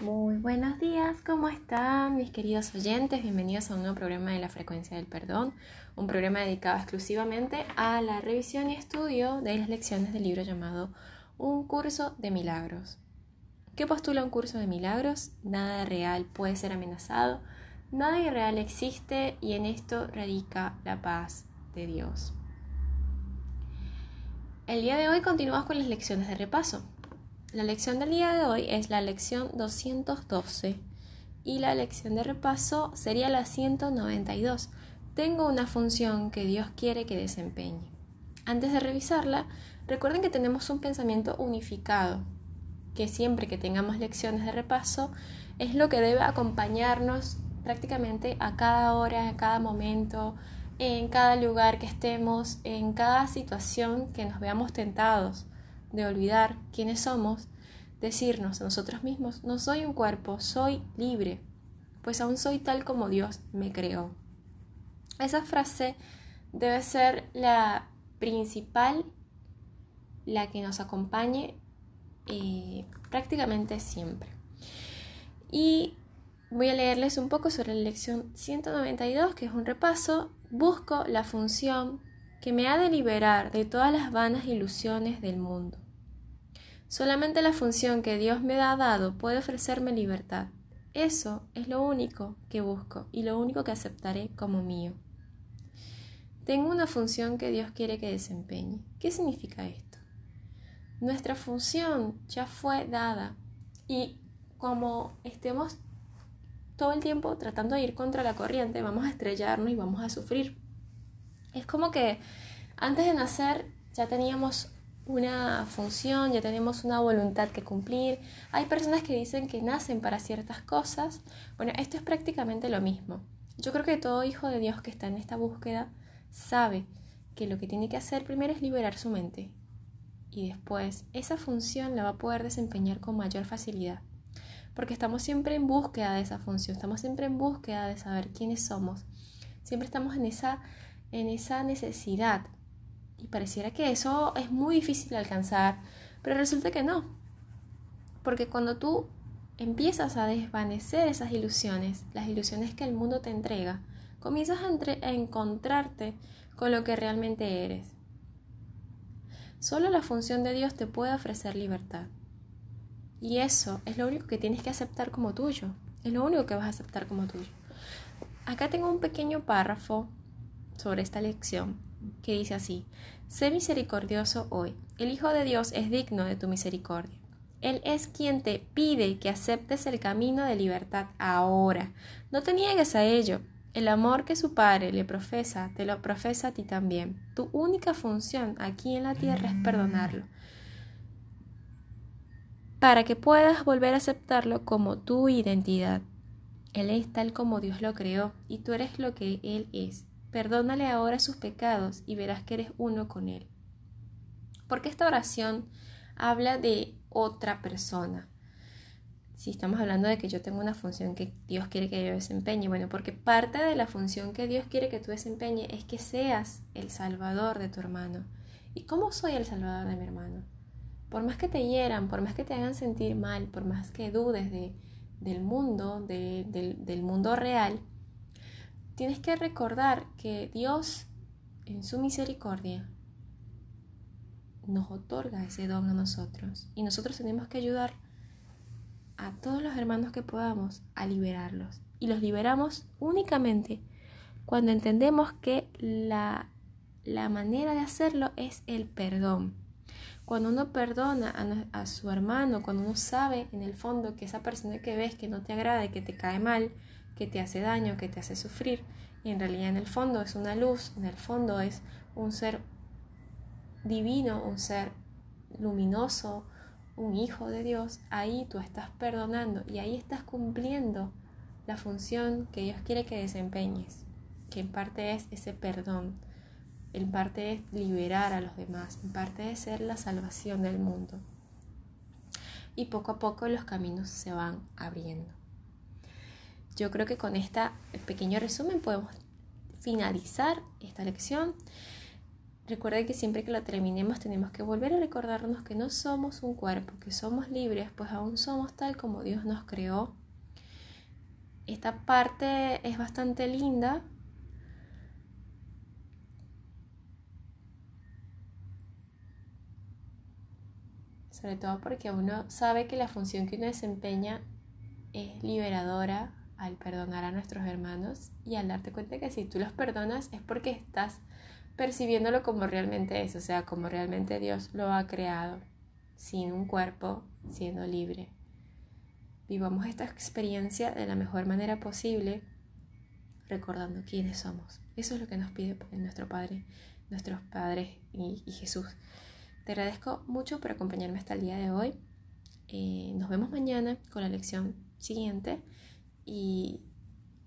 Muy buenos días, ¿cómo están mis queridos oyentes? Bienvenidos a un nuevo programa de la frecuencia del perdón, un programa dedicado exclusivamente a la revisión y estudio de las lecciones del libro llamado Un curso de milagros. ¿Qué postula un curso de milagros? Nada real puede ser amenazado, nada irreal existe y en esto radica la paz de Dios. El día de hoy continuamos con las lecciones de repaso. La lección del día de hoy es la lección 212 y la lección de repaso sería la 192. Tengo una función que Dios quiere que desempeñe. Antes de revisarla, recuerden que tenemos un pensamiento unificado, que siempre que tengamos lecciones de repaso es lo que debe acompañarnos prácticamente a cada hora, a cada momento, en cada lugar que estemos, en cada situación que nos veamos tentados de olvidar quiénes somos, decirnos a nosotros mismos, no soy un cuerpo, soy libre, pues aún soy tal como Dios me creó. Esa frase debe ser la principal, la que nos acompañe eh, prácticamente siempre. Y voy a leerles un poco sobre la lección 192, que es un repaso. Busco la función que me ha de liberar de todas las vanas ilusiones del mundo. Solamente la función que Dios me ha dado puede ofrecerme libertad. Eso es lo único que busco y lo único que aceptaré como mío. Tengo una función que Dios quiere que desempeñe. ¿Qué significa esto? Nuestra función ya fue dada y como estemos todo el tiempo tratando de ir contra la corriente, vamos a estrellarnos y vamos a sufrir es como que antes de nacer ya teníamos una función, ya tenemos una voluntad que cumplir. Hay personas que dicen que nacen para ciertas cosas. Bueno, esto es prácticamente lo mismo. Yo creo que todo hijo de Dios que está en esta búsqueda sabe que lo que tiene que hacer primero es liberar su mente y después esa función la va a poder desempeñar con mayor facilidad. Porque estamos siempre en búsqueda de esa función, estamos siempre en búsqueda de saber quiénes somos. Siempre estamos en esa en esa necesidad. Y pareciera que eso es muy difícil de alcanzar, pero resulta que no. Porque cuando tú empiezas a desvanecer esas ilusiones, las ilusiones que el mundo te entrega, comienzas a, a encontrarte con lo que realmente eres. Solo la función de Dios te puede ofrecer libertad. Y eso es lo único que tienes que aceptar como tuyo. Es lo único que vas a aceptar como tuyo. Acá tengo un pequeño párrafo sobre esta lección que dice así, sé misericordioso hoy, el Hijo de Dios es digno de tu misericordia. Él es quien te pide que aceptes el camino de libertad ahora. No te niegues a ello. El amor que su Padre le profesa, te lo profesa a ti también. Tu única función aquí en la tierra es perdonarlo, para que puedas volver a aceptarlo como tu identidad. Él es tal como Dios lo creó y tú eres lo que Él es. Perdónale ahora sus pecados y verás que eres uno con Él. Porque esta oración habla de otra persona. Si estamos hablando de que yo tengo una función que Dios quiere que yo desempeñe, bueno, porque parte de la función que Dios quiere que tú desempeñes es que seas el salvador de tu hermano. ¿Y cómo soy el salvador de mi hermano? Por más que te hieran, por más que te hagan sentir mal, por más que dudes de, del mundo, del mundo real, tienes que recordar que Dios, en su misericordia, nos otorga ese don a nosotros. Y nosotros tenemos que ayudar a todos los hermanos que podamos a liberarlos. Y los liberamos únicamente cuando entendemos que la, la manera de hacerlo es el perdón. Cuando uno perdona a, a, su hermano, cuando uno sabe en el fondo que esa persona que ves que no te agrada y que te cae mal, que te hace daño, que te hace sufrir, y en realidad en el fondo es una luz, en el fondo es un ser divino, un ser luminoso, un hijo de Dios, ahí tú estás perdonando y ahí estás cumpliendo la función que Dios quiere que desempeñes, que en parte es ese perdón, en parte es liberar a los demás, en parte es ser la salvación del mundo. Y poco a poco los caminos se van abriendo. Yo creo que con este pequeño resumen podemos finalizar esta lección. Recuerda que siempre que la terminemos tenemos que volver a recordarnos que no somos un cuerpo, que somos libres, pues aún somos tal como Dios nos creó. Esta parte es bastante linda. Sobre todo porque uno sabe que la función que uno desempeña es liberadora al perdonar a nuestros hermanos y al darte cuenta que si tú los perdonas es porque estás percibiéndolo como realmente es, o sea, como realmente Dios lo ha creado, sin un cuerpo, siendo libre. Vivamos esta experiencia de la mejor manera posible, recordando quiénes somos. Eso es lo que nos pide nuestro Padre, nuestros padres y, Jesús. Te agradezco mucho por acompañarme hasta el día de hoy. Eh, nos vemos mañana con la lección siguiente y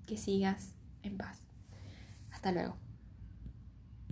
que sigas en paz. Hasta luego.